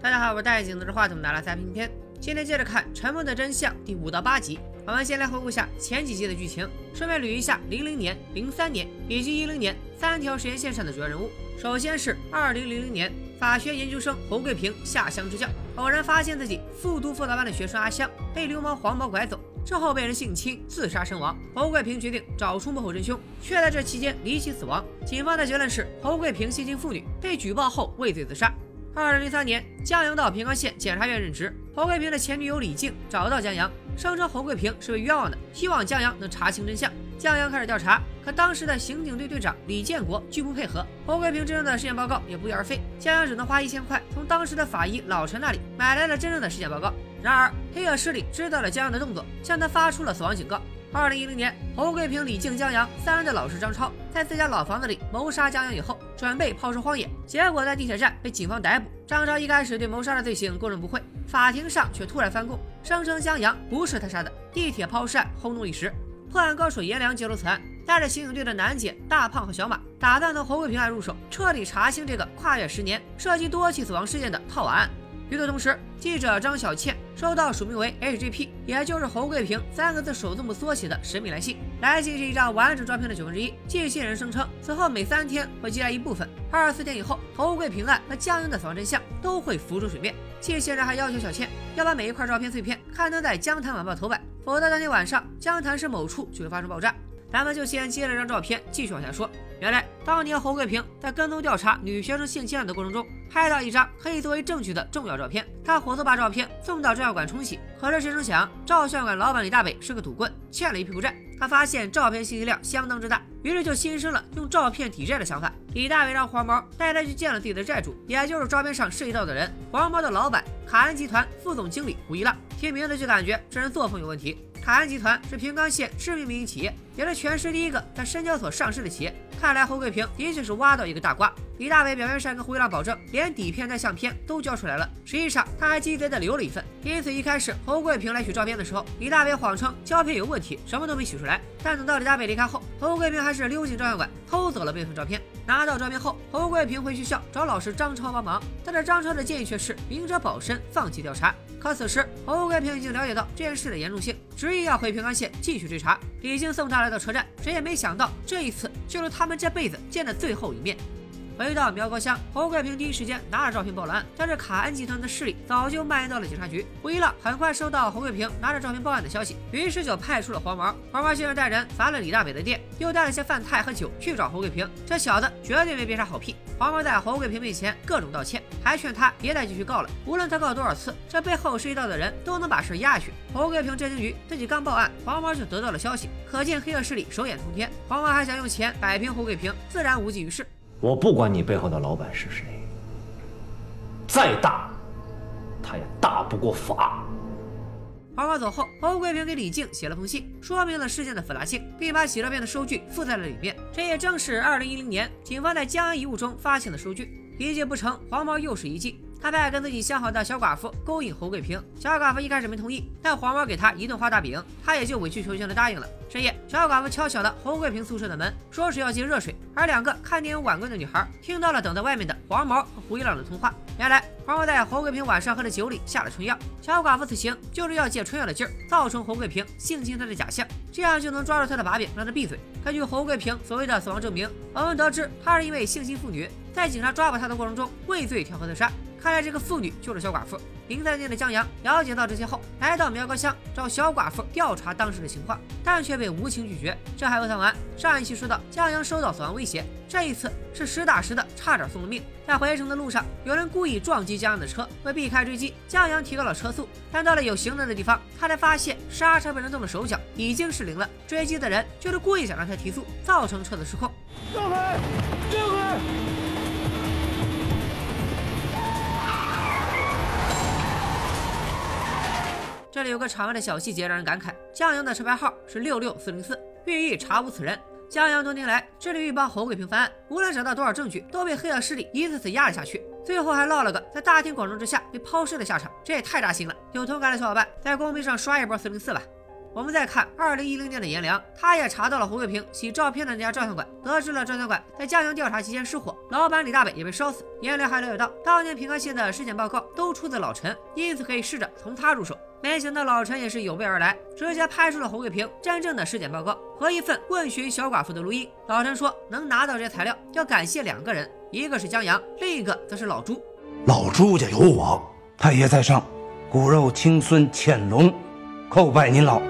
大家好，我是戴镜子，这话筒拿了三片片。今天接着看《沉默的真相》第五到八集。我们先来回顾一下前几集的剧情，顺便捋一下零零年、零三年以及一零年三条时间线上的主要人物。首先是二零零零年，法学研究生侯贵平下乡支教，偶然发现自己复读辅导班的学生阿香被流氓黄毛拐走，之后被人性侵自杀身亡。侯贵平决定找出幕后真凶，却在这期间离奇死亡。警方的结论是侯贵平性侵妇女，被举报后畏罪自杀。二零零三年，江阳到平冈县检察院任职。侯贵平的前女友李静找到江阳，声称侯贵平是被冤枉的，希望江阳能查清真相。江阳开始调查，可当时的刑警队队长李建国拒不配合。侯贵平真正的尸检报告也不翼而飞，江阳只能花一千块从当时的法医老陈那里买来了真正的尸检报告。然而，黑恶势力知道了江阳的动作，向他发出了死亡警告。二零一零年，侯贵平、李静、江阳三人的老师张超在自家老房子里谋杀江阳以后，准备抛尸荒野，结果在地铁站被警方逮捕。张超一开始对谋杀的罪行供认不讳，法庭上却突然翻供，声称江阳不是他杀的。地铁抛尸案轰动一时，破案高手颜良介入此案，带着刑警队的楠姐、大胖和小马，打算从侯贵平案入手，彻底查清这个跨越十年、涉及多起死亡事件的套娃案。与此同时，记者张小倩收到署名为 HGP，也就是侯贵平三个字首字母缩写的神秘来信。来信是一张完整照片的九分之一。寄信人声称，此后每三天会寄来一部分，二十四天以后，侯贵平案和江英的死亡真相都会浮出水面。寄信人还要求小倩要把每一块照片碎片刊登在《江潭晚报》头版，否则当天晚上江潭市某处就会发生爆炸。咱们就先接着张照片继续往下说。原来当年侯贵平在跟踪调查女学生性侵案的过程中，拍到一张可以作为证据的重要照片。他火速把照片送到照相馆冲洗，可是谁成想，照相馆老板李大北是个赌棍，欠了一屁股债。他发现照片信息量相当之大，于是就心生了用照片抵债的想法。李大伟让黄毛带他去见了自己的债主，也就是照片上涉及到的人——黄毛的老板卡恩集团副总经理胡一浪。听名字就感觉这人作风有问题。卡安集团是平冈县知名民营企业，也是全市第一个在深交所上市的企业。看来侯贵平的确是挖到一个大瓜。李大伟表面上跟胡一浪保证，连底片带相片都交出来了，实际上他还鸡贼的留了一份。因此一开始侯贵平来取照片的时候，李大伟谎称胶片有问题，什么都没取出来。但等到李大伟离开后，侯贵平还是溜进照相馆偷走了备份照片。拿到照片后，侯桂平回学校找老师张超帮忙，但是张超的建议却是明哲保身，放弃调查。可此时，侯桂平已经了解到这件事的严重性，执意要回平安县继续追查。李静送他来到车站，谁也没想到这一次就是他们这辈子见的最后一面。回到苗高乡，侯贵平第一时间拿着照片报了案，但是卡恩集团的势力早就蔓延到了警察局。胡一浪很快收到侯贵平拿着照片报案的消息，于是就派出了黄毛。黄毛先是带人砸了李大伟的店，又带了些饭菜和酒去找侯贵平。这小子绝对没憋啥好屁。黄毛在侯贵平面前各种道歉，还劝他别再继续告了。无论他告多少次，这背后涉及到的人都能把事压下去。侯贵平震惊于自己刚报案，黄毛就得到了消息，可见黑恶势力手眼通天。黄毛还想用钱摆平侯贵平，自然无济于事。我不管你背后的老板是谁，再大，他也大不过法。黄毛走后，侯桂平给李静写了封信，说明了事件的复杂性，并把洗照片的收据附在了里面。这也正是2010年警方在江安遗物中发现的收据。一计不成，黄毛又是一计。他派跟自己相好的小寡妇勾引侯贵平，小寡妇一开始没同意，但黄毛给他一顿画大饼，他也就委曲求全的答应了。深夜，小寡妇敲响了侯贵平宿舍的门，说是要接热水。而两个看电影晚归的女孩听到了等在外面的黄毛和胡一浪的通话。原来黄毛在侯贵平晚上喝的酒里下了春药，小寡妇此行就是要借春药的劲儿，造成侯贵平性侵她的假象，这样就能抓住她的把柄，让她闭嘴。根据侯贵平所谓的死亡证明，我们得知她是因为性侵妇女，在警察抓捕她的过程中畏罪跳河自杀。看来这个妇女就是小寡妇。零三年的江阳了解到这些后，来到苗高乡找小寡妇调查当时的情况，但却被无情拒绝。这还未算完，上一期说到江阳收到死亡威胁，这一次是实打实的，差点送了命。在回城的路上，有人故意撞击江阳的车，为避开追击，江阳提高了车速，但到了有行人的地方，他才发现刹车被人动了手脚，已经失灵了。追击的人就是故意想让他提速，造成车子失控。让开，让开！这里有个场外的小细节让人感慨：江阳的车牌号是六六四零四，寓意查无此人。江阳多年来致力于帮侯贵平翻案，无论找到多少证据，都被黑恶势力一次次压了下去，最后还落了个在大庭广众之下被抛尸的下场，这也太扎心了。有同感的小伙伴在公屏上刷一波四零四吧。我们再看二零一零年的颜良，他也查到了侯贵平洗照片的那家照相馆，得知了照相馆在江阳调查期间失火，老板李大北也被烧死。颜良还了解到，当年平安县的尸检报告都出自老陈，因此可以试着从他入手。没想到老陈也是有备而来，直接拍出了侯桂平真正的尸检报告和一份问询小寡妇的录音。老陈说，能拿到这些材料要感谢两个人，一个是江阳，另一个则是老朱。老朱家有我，太爷在上，骨肉亲孙潜龙，叩拜您老。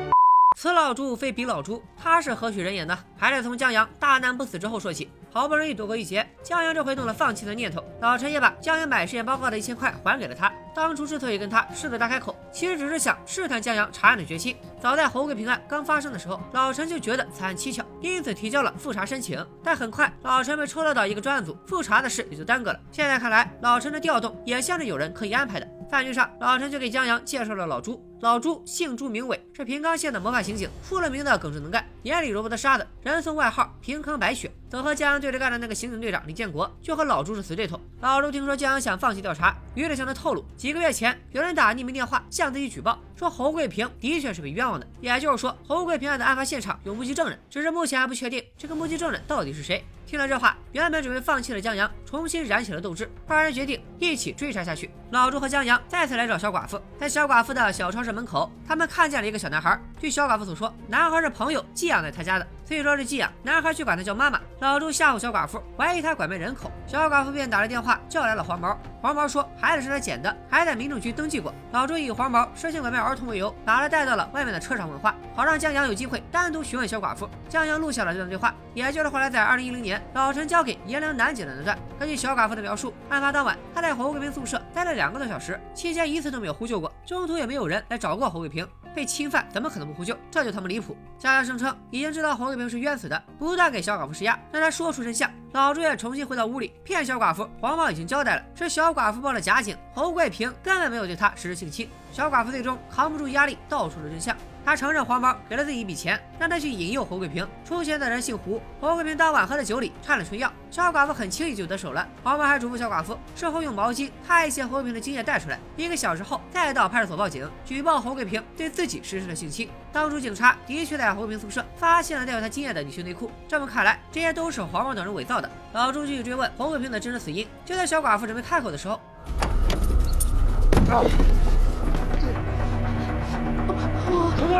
此老朱非彼老朱，他是何许人也呢？还得从江阳大难不死之后说起。好不容易躲过一劫，江阳这回动了放弃的念头。老陈也把江阳买实验报告的一千块还给了他。当初之所以跟他狮子大开口，其实只是想试探江阳查案的决心。早在侯贵平案刚发生的时候，老陈就觉得此案蹊跷，因此提交了复查申请。但很快，老陈被抽调到一个专案组，复查的事也就耽搁了。现在看来，老陈的调动也像是有人可以安排的。饭局上，老陈就给江阳介绍了老朱。老朱姓朱名伟，是平冈县的模范刑警，出了名的耿直能干，眼里揉不得沙子，人送外号平康白雪。曾和江阳对着干的那个刑警队长李建国，就和老朱是死对头。老朱听说江阳想放弃调查，于是向他透露，几个月前有人打匿名电话向自己举报，说侯贵平的确是被冤枉的。也就是说，侯贵平案的案发现场有目击证人，只是目前还不确定这个目击证人到底是谁。听了这话，原本准备放弃的江阳重新燃起了斗志，二人决定一起追查下去。老朱和江阳再次来找小寡妇，在小寡妇的小超市门口，他们看见了一个小男孩。据小寡妇所说，男孩是朋友寄养在他家的，所以说是寄养。男孩却管他叫妈妈。老朱吓唬小寡妇，怀疑他拐卖人口，小寡妇便打了电话叫来了黄毛。黄毛说孩子是他捡的，还在民政局登记过。老朱以黄毛涉嫌拐卖儿童为由，把他带到了外面的车上问话，好让江阳有机会单独询问小寡妇。江阳录下了这段对话，也就是后来在二零一零年。老陈交给颜良难解的那段，根据小寡妇的描述，案发当晚，他在侯贵平宿舍待了两个多小时，期间一次都没有呼救过，中途也没有人来找过侯贵平。被侵犯怎么可能不呼救？这就他妈离谱！佳佳声称已经知道侯贵平是冤死的，不断给小寡妇施压，让她说出真相。老朱也重新回到屋里，骗小寡妇黄毛已经交代了，是小寡妇报了假警，侯桂平根本没有对她实施性侵。小寡妇最终扛不住压力，道出了真相。他承认黄毛给了自己一笔钱，让他去引诱侯贵平。出钱的人姓胡，侯贵平当晚喝的酒里掺了春药，小寡妇很轻易就得手了。黄毛还嘱咐小寡妇，事后用毛巾拍一些侯贵平的精液带出来，一个小时后再到派出所报警，举报侯贵平对自己实施了性侵。当初警察的确在侯贵平宿舍发现了带有他精液的女性内裤，这么看来，这些都是黄毛等人伪造的。老朱继续追问侯贵平的真实死因，就在小寡妇准备开口的时候。我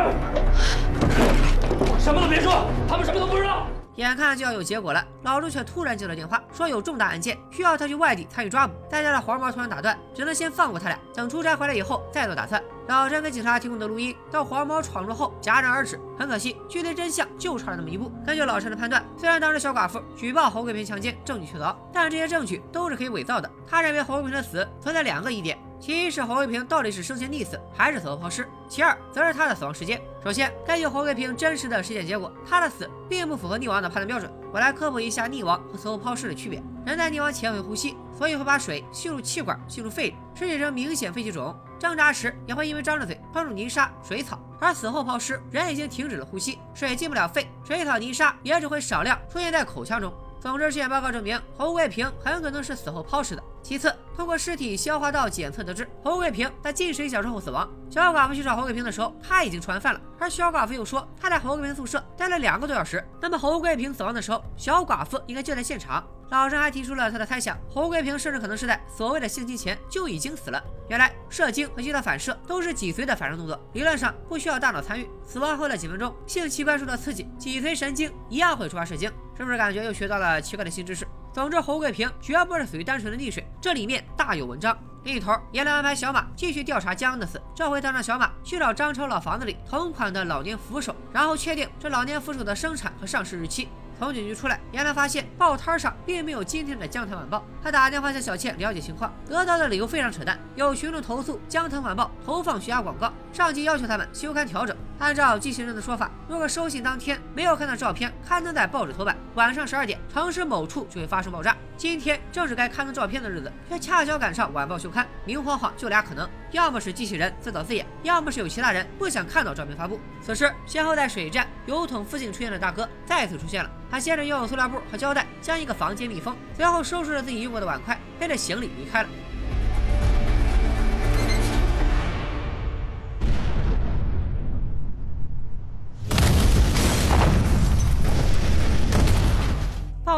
什么都别说，他们什么都不知道。眼看就要有结果了，老朱却突然接到电话，说有重大案件需要他去外地参与抓捕。在家的黄毛突然打断，只能先放过他俩，等出差回来以后再做打算。老陈给警察提供的录音，到黄毛闯入后戛然而止。很可惜，距离真相就差了那么一步。根据老陈的判断，虽然当时小寡妇举报侯贵平强奸，证据确凿，但这些证据都是可以伪造的。他认为侯贵平的死存在两个疑点。其一是侯贵平到底是生前溺死还是死后抛尸，其二则是他的死亡时间。首先，根据侯贵平真实的尸检结果，他的死并不符合溺亡的判断标准。我来科普一下溺亡和死后抛尸的区别。人在溺亡前会呼吸，所以会把水吸入气管，吸入肺里，尸体呈明显肺气肿。挣扎时也会因为张着嘴喷入泥沙、水草。而死后抛尸，人已经停止了呼吸，水进不了肺，水草、泥沙也只会少量出现在口腔中。总之，尸检报告证明侯贵平很可能是死后抛尸的。其次，通过尸体消化道检测得知，侯贵平在近十一小时后死亡。小寡妇去找侯贵平的时候，他已经吃完饭了。而小寡妇又说，他在侯贵平宿舍待了两个多小时。那么，侯贵平死亡的时候，小寡妇应该就在现场。老陈还提出了他的猜想：侯贵平甚至可能是在所谓的性侵前就已经死了。原来，射精和激的反射都是脊髓的反射动作，理论上不需要大脑参与。死亡后的几分钟，性器官受到刺激，脊髓神经一样会触发射精。是不是感觉又学到了奇怪的新知识？总之，侯贵平绝不是属于单纯的溺水，这里面大有文章。另一头，颜良安排小马继续调查江恩的死，这回他让小马去找张超老房子里同款的老年扶手，然后确定这老年扶手的生产和上市日期。从警局出来，颜良发现报摊上并没有今天的《江潭晚报》。他打电话向小倩了解情况，得到的理由非常扯淡。有群众投诉《江潭晚报》投放虚假广告，上级要求他们修刊调整。按照机器人的说法，如果收信当天没有看到照片刊登在报纸头版，晚上十二点城市某处就会发生爆炸。今天正是该刊登照片的日子，却恰巧赶上晚报休刊，明晃晃就俩可能：要么是机器人自导自演，要么是有其他人不想看到照片发布。此时，先后在水站、油桶附近出现的大哥再次出现了。他先是用塑料布和胶带将一个房间密封，随后收拾了自己用过的碗筷，背着行李离开了。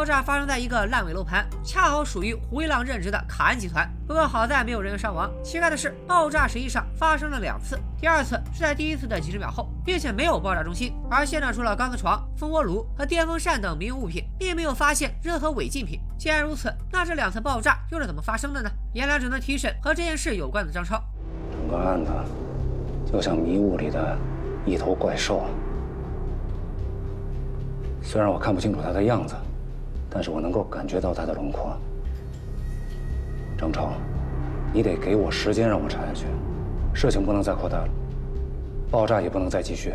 爆炸发生在一个烂尾楼盘，恰好属于胡一浪任职的卡恩集团。不过好在没有人员伤亡。奇怪的是，爆炸实际上发生了两次，第二次是在第一次的几十秒后，并且没有爆炸中心，而现场除了钢丝床、蜂窝炉和电风扇等民用物品，并没有发现任何违禁品。既然如此，那这两次爆炸又是怎么发生的呢？阎良只能提审和这件事有关的张超。整个案子就像迷雾里的一头怪兽。虽然我看不清楚他的样子，但是我能够感觉到他的轮廓。张超，你得给我时间让我查下去，事情不能再扩大了，爆炸也不能再继续。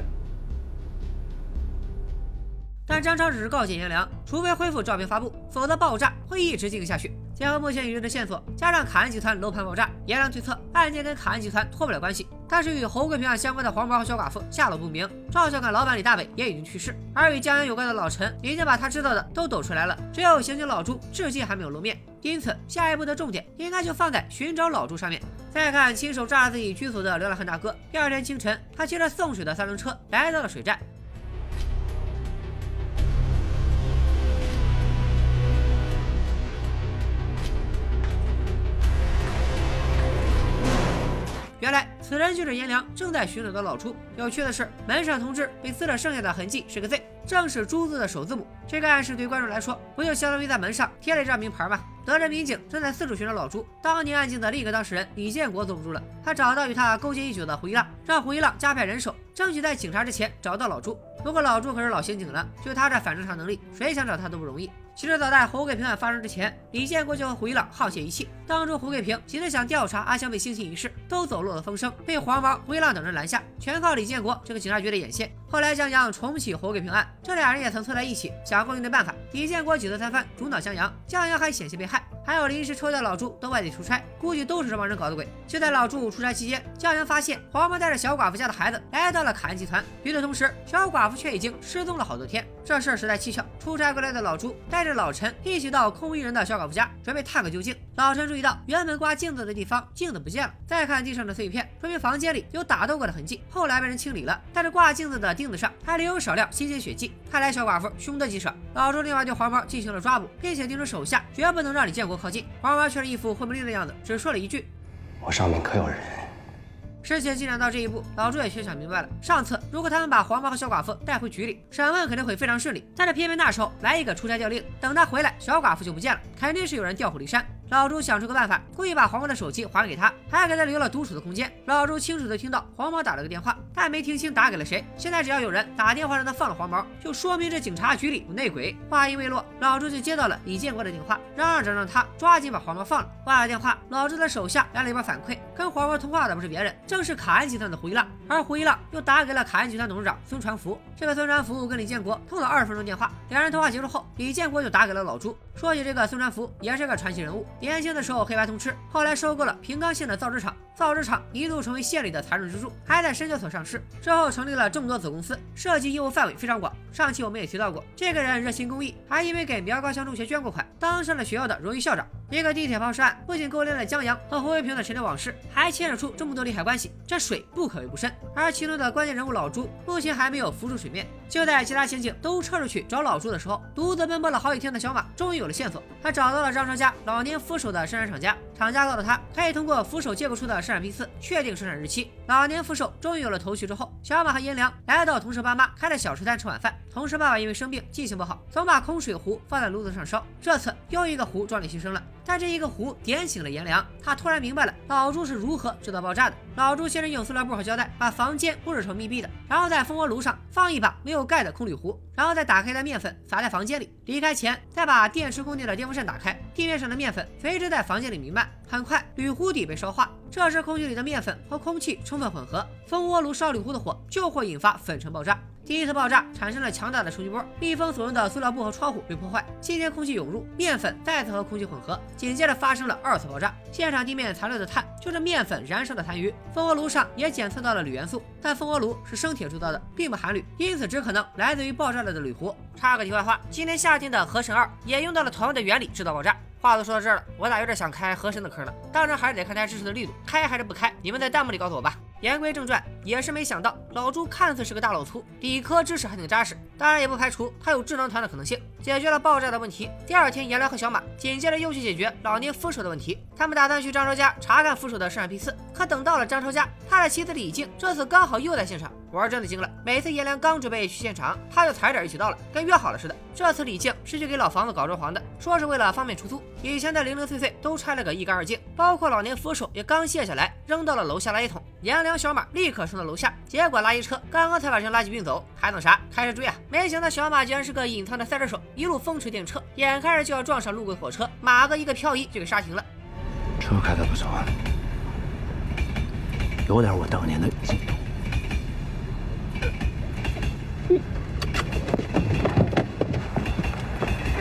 但张超只是告诫颜良，除非恢复照片发布，否则爆炸会一直进行下去。结合目前已知的线索，加上卡恩集团楼盘爆炸，颜良推测案件跟卡恩集团脱不了关系。但是与侯贵平案相关的黄毛和小寡妇下落不明，赵小岗老板李大伟也已经去世，而与江阳有关的老陈已经把他知道的都抖出来了，只有刑警老朱至今还没有露面。因此，下一步的重点应该就放在寻找老朱上面。再看亲手炸了自己居所的流浪汉大哥，第二天清晨，他骑着送水的三轮车来到了水站。此人就是颜良正在寻找的老朱。有趣的是，门上铜制被撕了剩下的痕迹是个 Z，正是朱字的首字母。这个暗示对观众来说，不就相当于在门上贴了一张名牌吗？得知民警正在四处寻找老朱，当年案件的另一个当事人李建国坐不住了，他找到与他勾结已久的胡一浪，让胡一浪加派人手，争取在警察之前找到老朱。不过老朱可是老刑警了，就他这反侦查能力，谁想找他都不容易。其实早在侯贵平案发生之前，李建国就和胡一浪沆瀣一气。当初胡贵平急着想调查阿香被性侵一事，都走漏了风声，被黄毛、胡一浪等人拦下，全靠李建国这个警察局的眼线。后来江阳重启侯贵平案，这俩人也曾凑在一起想过应对办法。李建国几次三番，主导江阳，江阳还险些被害。还有临时抽调老朱到外地出差，估计都是这帮人搞的鬼。就在老朱出差期间，江阳发现黄毛带着小寡妇家的孩子来到了凯恩集团，与此同时，小寡妇却已经失踪了好多天。这事儿实在蹊跷。出差归来的老朱带着老陈一起到空无一人的小寡妇家，准备探个究竟。老陈注意到原本挂镜子的地方镜子不见了，再看地上的碎片，说明房间里有打斗过的痕迹，后来被人清理了。但是挂镜子的钉子上还留有少量新鲜血迹，看来小寡妇凶得极少。老朱立马对黄毛进行了抓捕，并且叮嘱手下绝不能让李建国靠近。黄毛却是一副混不吝的样子，只说了一句：“我上面可有人。”事情进展到这一步，老朱也全想明白了。上次如果他们把黄毛和小寡妇带回局里审问，肯定会非常顺利。但是偏偏那时候来一个出差调令，等他回来，小寡妇就不见了，肯定是有人调虎离山。老朱想出个办法，故意把黄毛的手机还给他，还给他留了独处的空间。老朱清楚的听到黄毛打了个电话，但没听清打给了谁。现在只要有人打电话让他放了黄毛，就说明这警察局里有内鬼。话音未落，老朱就接到了李建国的电话，嚷嚷着让他抓紧把黄毛放了。挂了电话，老朱的手下来了一波反馈，跟黄毛通话的不是别人，正是卡恩集团的胡一浪。而胡一浪又打给了卡恩集团董事长孙传福。这个孙传福跟李建国通了二十分钟电话，两人通话结束后，李建国就打给了老朱。说起这个孙传福，也是个传奇人物。年轻的时候黑白通吃，后来收购了平冈县的造纸厂，造纸厂一度成为县里的财政支柱，还在深交所上市。之后成立了这么多子公司，涉及业务范围非常广。上期我们也提到过，这个人热心公益，还因为给苗高乡中学捐过款，当上了学校的荣誉校长。一个地铁抛尸案不仅勾连了江阳和胡卫平的陈年往事，还牵扯出这么多利害关系，这水不可谓不深。而其中的关键人物老朱，目前还没有浮出水面。就在其他刑警都撤出去找老朱的时候，独自奔波了好几天的小马终于有有了线索。他找到了张超家老年扶手的生产厂家，厂家告诉他，可以通过扶手接口处的生产批次确定生产日期。老年扶手终于有了头绪之后，小马和颜良来到同事爸妈开的小吃摊吃晚饭。同事爸爸因为生病，记性不好，总把空水壶放在炉子上烧。这次又一个壶壮烈牺牲了。但这一个壶点醒了颜良，他突然明白了老朱是如何制造爆炸的。老朱先是用塑料布和胶带把房间布置成密闭的，然后在蜂窝炉上放一把没有盖的空铝壶，然后再打开的面粉撒在房间里。离开前再把电池供电的电风扇打开，地面上的面粉随之在房间里弥漫。很快，铝壶底被烧化，这时空气里的面粉和空气充分混合，蜂窝炉烧铝壶的火就会引发粉尘爆炸。第一次爆炸产生了强大的冲击波，密封所用的塑料布和窗户被破坏，新鲜空气涌入，面粉再次和空气混合，紧接着发生了二次爆炸。现场地面残留的碳就是面粉燃烧的残余，蜂窝炉上也检测到了铝元素，但蜂窝炉是生铁铸造的，并不含铝，因此只可能来自于爆炸了的铝壶。插个题外话，今年夏天的河神二也用到了同样的原理制造爆炸。话都说到这儿了，我咋有点想开河神的坑呢？当然还是得看大家支持的力度，开还是不开？你们在弹幕里告诉我吧。言归正传，也是没想到，老朱看似是个大老粗，理科知识还挺扎实，当然也不排除他有智囊团的可能性。解决了爆炸的问题，第二天，颜良和小马紧接着又去解决老年扶手的问题。他们打算去张超家查看扶手的生产批次，可等到了张超家，他的妻子李静这次刚好又在现场。我是真的惊了，每次颜良刚准备去现场，他就踩点一起到了，跟约好了似的。这次李静是去给老房子搞装潢的，说是为了方便出租。以前的零零碎碎都拆了个一干二净，包括老年扶手也刚卸下来，扔到了楼下垃圾桶。颜良、小马立刻冲到楼下，结果垃圾车刚刚才把这垃圾运走，还等啥？开始追啊！没想到小马居然是个隐藏的赛车手，一路风驰电掣，眼看着就要撞上路过的火车，马哥一个漂移就给刹停了。车开的不错，有点我当年的劲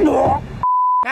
头。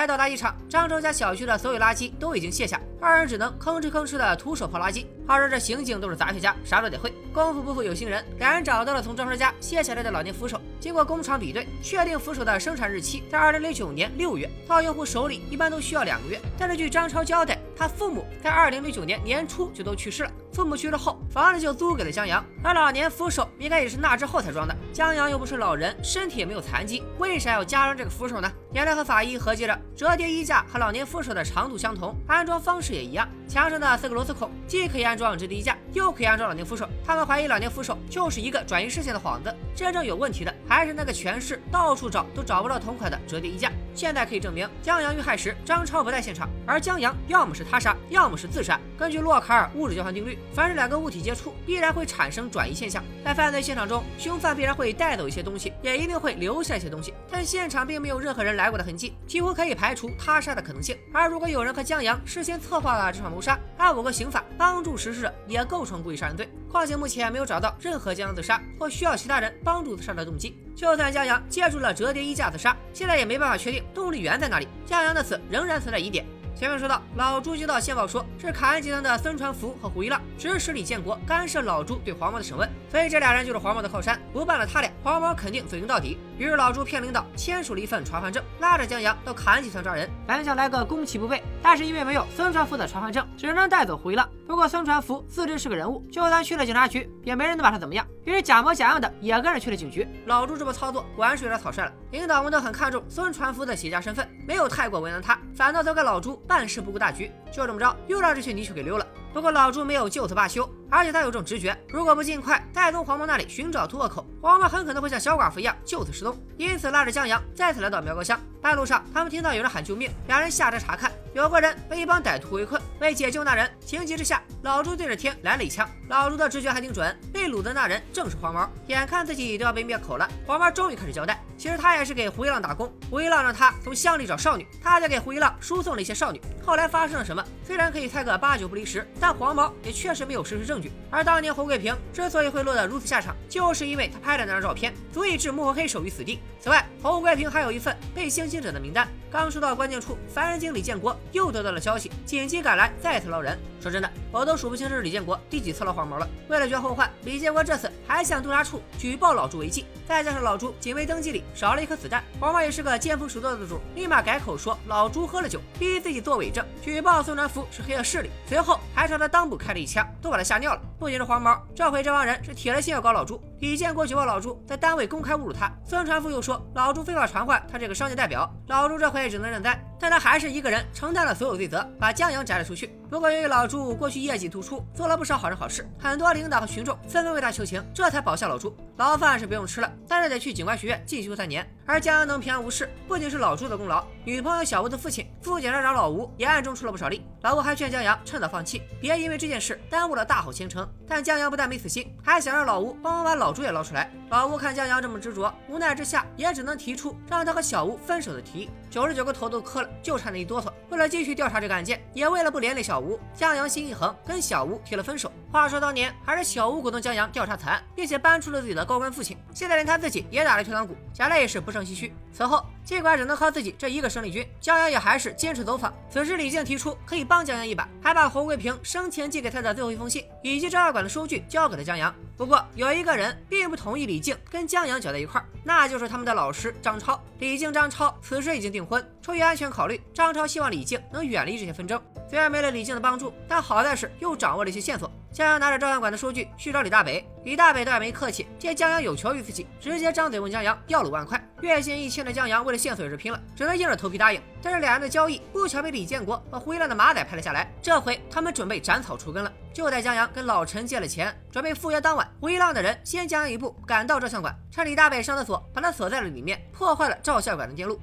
来到垃圾场，张超家小区的所有垃圾都已经卸下，二人只能吭哧吭哧的徒手刨垃圾。话说这刑警都是杂学家，啥都得会。功夫不负有心人，两人找到了从张超家卸下来的老年扶手。经过工厂比对，确定扶手的生产日期在二零零九年六月，到用户手里一般都需要两个月。但是据张超交代，他父母在二零零九年年初就都去世了。父母去世后，房子就租给了江阳，而老年扶手应该也是那之后才装的。江阳又不是老人，身体也没有残疾，为啥要加装这个扶手呢？颜良和法医合计着，折叠衣架和老年扶手的长度相同，安装方式也一样，墙上的四个螺丝孔既可以安装折叠衣架，又可以安装老年扶手。他们怀疑老年扶手就是一个转移视线的幌子，真正有问题的还是那个全市到处找都找不到同款的折叠衣架。现在可以证明，江阳遇害时张超不在现场，而江阳要么是他杀，要么是自杀。根据洛卡尔物质交换定律。凡是两个物体接触，必然会产生转移现象。在犯罪现场中，凶犯必然会带走一些东西，也一定会留下一些东西。但现场并没有任何人来过的痕迹，几乎可以排除他杀的可能性。而如果有人和江阳事先策划了这场谋杀，按我国刑法，帮助实施者也构成故意杀人罪。况且目前没有找到任何江阳自杀或需要其他人帮助自杀的动机。就算江阳借助了折叠衣架自杀，现在也没办法确定动力源在哪里。江阳的死仍然存在疑点。前面说到，老朱接到线报，说是凯恩集团的孙传福和胡一浪指使李建国干涉老朱对黄毛的审问，所以这俩人就是黄毛的靠山，不办了他俩，黄毛肯定死刑到底。于是老朱骗领导签署了一份传唤证，拉着江阳到凯安集团抓人，本想来个攻其不备，但是因为没有孙传福的传唤证，只能带走胡一浪。不过孙传福自知是个人物，就算去了警察局，也没人能把他怎么样。于是假模假样的也跟着去了警局。老朱这波操作果然是有点草率了，领导们都很看重孙传福的企业家身份，没有太过为难他，反倒责怪老朱办事不顾大局。就这么着，又让这群泥鳅给溜了。不过老朱没有就此罢休，而且他有种直觉，如果不尽快再从黄毛那里寻找突破口，黄毛很可能会像小寡妇一样就此失踪。因此拉着江阳再次来到苗高乡。半路上，他们听到有人喊救命，两人下车查看，有个人被一帮歹徒围困。为解救那人，情急之下，老朱对着天来了一枪。老朱的直觉还挺准，被掳的那人正是黄毛。眼看自己都要被灭口了，黄毛终于开始交代，其实他也是给胡一浪打工，胡一浪让他从乡里找少女，他就给胡一浪输送了一些少女。后来发生了什么？虽然可以猜个八九不离十，但黄毛也确实没有实证据。而当年侯贵平之所以会落得如此下场，就是因为他拍的那张照片足以置幕后黑手于死地。此外，侯贵平还有一份被性侵者的名单。刚说到关键处，凡人精李建国又得到了消息，紧急赶来，再次捞人。说真的，我都数不清这是李建国第几次捞黄毛了。为了绝后患，李建国这次还向督察处举报老朱违纪。再加上老朱警卫登记里少了一颗子弹，黄毛也是个见风使舵的主，立马改口说老朱喝了酒，逼自己做伪证，举报孙传福是黑恶势力。随后还朝他裆部开了一枪，都把他吓尿了。不仅是黄毛，这回这帮人是铁了心要搞老朱。李建国举报老朱在单位公开侮辱他，孙传福又说老朱非法传唤他这个商界代表，老朱这回也只能忍耐。但他还是一个人承担了所有罪责，把江阳摘了出去。不过由于老朱过去业绩突出，做了不少好人好事，很多领导和群众纷纷为他求情，这才保下老朱。牢饭是不用吃了，但是得去警官学院进修三年。而江阳能平安无事，不仅是老朱的功劳，女朋友小吴的父亲副检察长老吴也暗中出了不少力。老吴还劝江阳趁早放弃，别因为这件事耽误了大好前程。但江阳不但没死心，还想让老吴帮忙把老朱也捞出来。老吴看江阳这么执着，无奈之下也只能提出让他和小吴分手的提议。九十九个头都磕了。就差那一哆嗦。为了继续调查这个案件，也为了不连累小吴，江阳心一横，跟小吴提了分手。话说当年还是小吴鼓动江阳调查此案，并且搬出了自己的高官父亲，现在连他自己也打了退堂鼓，想来也是不胜唏嘘。此后，尽管只能靠自己这一个生力军，江阳也还是坚持走访。此时李靖提出可以帮江阳一把，还把侯贵平生前寄给他的最后一封信以及照药馆的收据交给了江阳。不过有一个人并不同意李靖跟江阳搅在一块儿，那就是他们的老师张超。李靖、张超此时已经订婚，出于安全考虑，张超希望李靖能远离这些纷争。虽然没了李靖的帮助，但好在是又掌握了一些线索。江阳拿着照相馆的收据去找李大北，李大北倒也没客气，见江阳有求于自己，直接张嘴问江阳要了五万块。月薪一千的江阳为了线索也是拼了，只能硬着头皮答应。但是两人的交易不巧被李建国和胡一浪的马仔拍了下来，这回他们准备斩草除根了。就在江阳跟老陈借了钱，准备赴约当晚，胡一浪的人先江阳一步赶到照相馆，趁李大北上厕所，把他锁在了里面，破坏了照相馆的电路。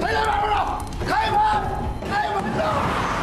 开门！开门！开门！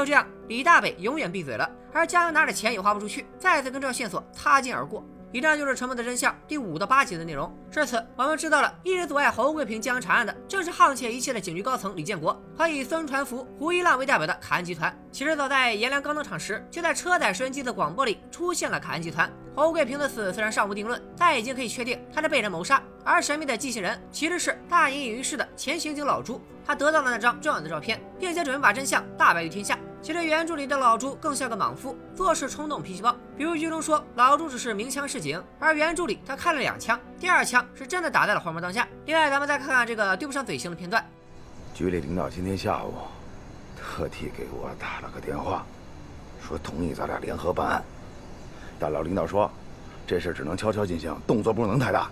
就这样，李大北永远闭嘴了，而江阳拿着钱也花不出去，再次跟这条线索擦肩而过。以上就是《沉默的真相》第五到八集的内容。至此，我们知道了一直阻碍侯贵平江查案的，正是沆瀣一气的警局高层李建国和以孙传福、胡一浪为代表的凯恩集团。其实早在颜良刚登场时，就在车载收音机的广播里出现了凯恩集团。侯贵平的死虽然尚无定论，但已经可以确定他是被人谋杀。而神秘的机器人其实是大隐隐于市的前刑警老朱，他得到了那张重要的照片，并且准备把真相大白于天下。其实原著里的老朱更像个莽夫，做事冲动、脾气暴。比如剧中说老朱只是鸣枪示警，而原著里他开了两枪，第二枪是真的打在了黄毛当下。另外，咱们再看看这个对不上嘴型的片段。局里领导今天下午特地给我打了个电话，说同意咱俩联合办案。但老领导说，这事只能悄悄进行，动作不能太大。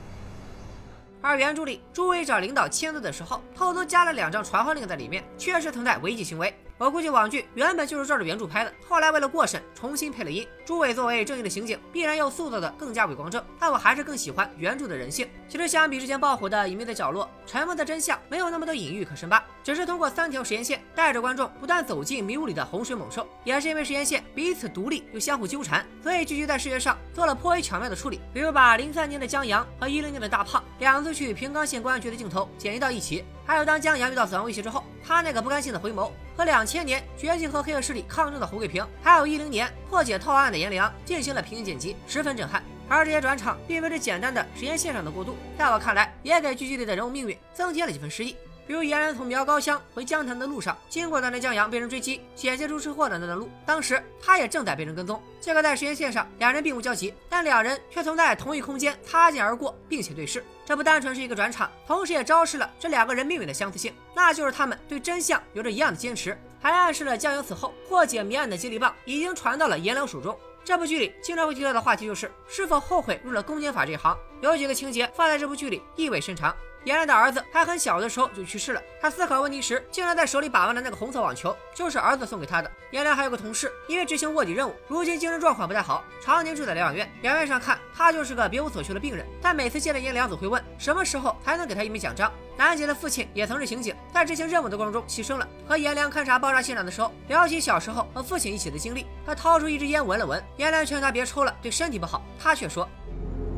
而原著里朱伟找领导签字的时候，偷偷加了两张传唤令在里面，确实存在违纪行为。我估计网剧原本就是照着原著拍的，后来为了过审重新配了音。朱伟作为正义的刑警，必然要塑造的更加伟光正，但我还是更喜欢原著的人性。其实相比之前爆火的《隐秘的角落》，《沉默的真相》没有那么多隐喻可深扒，只是通过三条时间线带着观众不断走进迷雾里的洪水猛兽。也是因为时间线彼此独立又相互纠缠，所以剧集在视觉上做了颇为巧妙的处理，比如把零三年的江阳和一零年的大胖两次去平冈县公安局的镜头剪辑到一起。还有当江阳遇到死亡威胁之后，他那个不甘心的回眸，和两千年绝境和黑恶势力抗争的胡桂平，还有一零年破解套案的颜良进行了平行剪辑，十分震撼。而这些转场并非是简单的时间线上的过渡，在我看来，也给剧集里的人物命运增添了几分诗意。比如颜良从苗高乡回江潭的路上，经过那年江阳被人追击、险些出车祸的那段路，当时他也正在被人跟踪。这个在时间线上两人并无交集，但两人却曾在同一空间擦肩而过，并且对视。这不单纯是一个转场，同时也昭示了这两个人命运的相似性，那就是他们对真相有着一样的坚持，还暗示了江阳死后破解谜案的接力棒已经传到了颜良手中。这部剧里经常会提到的话题就是是否后悔入了公检法这一行，有几个情节放在这部剧里意味深长。颜良的儿子还很小的时候就去世了，他思考问题时，竟然在手里把玩的那个红色网球就是儿子送给他的。颜良还有个同事，因为执行卧底任务，如今精神状况不太好，常年住在疗养院。表面上看他就是个别无所求的病人，但每次见了颜良，总会问什么时候才能给他一枚奖章。南杰的父亲也曾是刑警，在执行任务的过程中牺牲了。和颜良勘察爆炸现场的时候，聊起小时候和父亲一起的经历，他掏出一支烟闻了闻。颜良劝他别抽了，对身体不好，他却说：“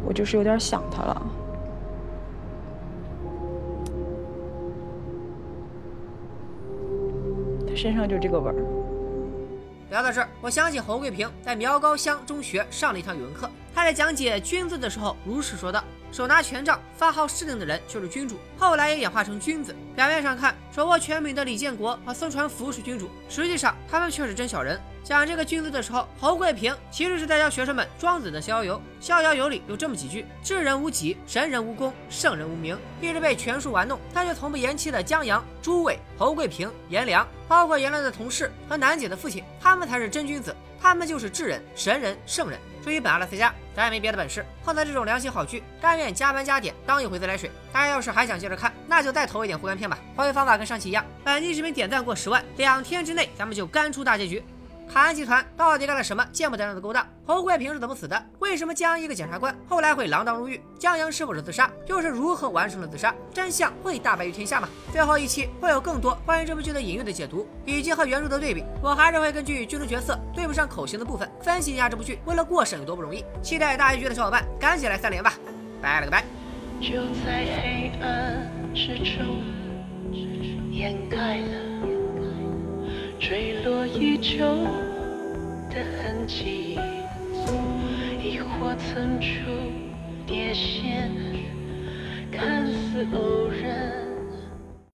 我就是有点想他了。”身上就这个味儿。聊到这儿，我想起侯桂平在苗高乡中学上了一堂语文课，他在讲解“君”字的时候，如是说道：“手拿权杖发号施令的人就是君主。”后来也演化成“君子”。表面上看，手握权柄的李建国和孙传福是君主，实际上他们却是真小人。讲这个“君”字的时候，侯贵平其实是在教学生们庄子的《逍遥游》。《逍遥游》里有这么几句：“智人无己，神人无功，圣人无名。”一直被权术玩弄，但却从不言弃的江阳、朱伟、侯贵平、颜良，包括颜良的同事和楠姐的父亲，他们才是真君子，他们就是智人、神人、圣人。至于本阿拉斯加，咱也没别的本事，碰到这种良心好剧，甘愿加班加点当一回自来水。大家要是还想接着看，那就再投一点护肝片吧。还原方法跟上期一样，本期视频点赞过十万，两天之内咱们就干出大结局。凯恩集团到底干了什么见不得人的勾当？侯贵平是怎么死的？为什么江阳一个检察官后来会锒铛入狱？江阳是否是自杀？又是如何完成了自杀？真相会大白于天下吗？最后一期会有更多关于这部剧的隐喻的解读，以及和原著的对比。我还是会根据剧中角色对不上口型的部分，分析一下这部剧为了过审有多不容易。期待大结局的小伙伴赶紧来三连吧！拜了个拜。就在黑暗之中，掩盖了坠落已久的痕迹，亦或层出叠现，看似偶然。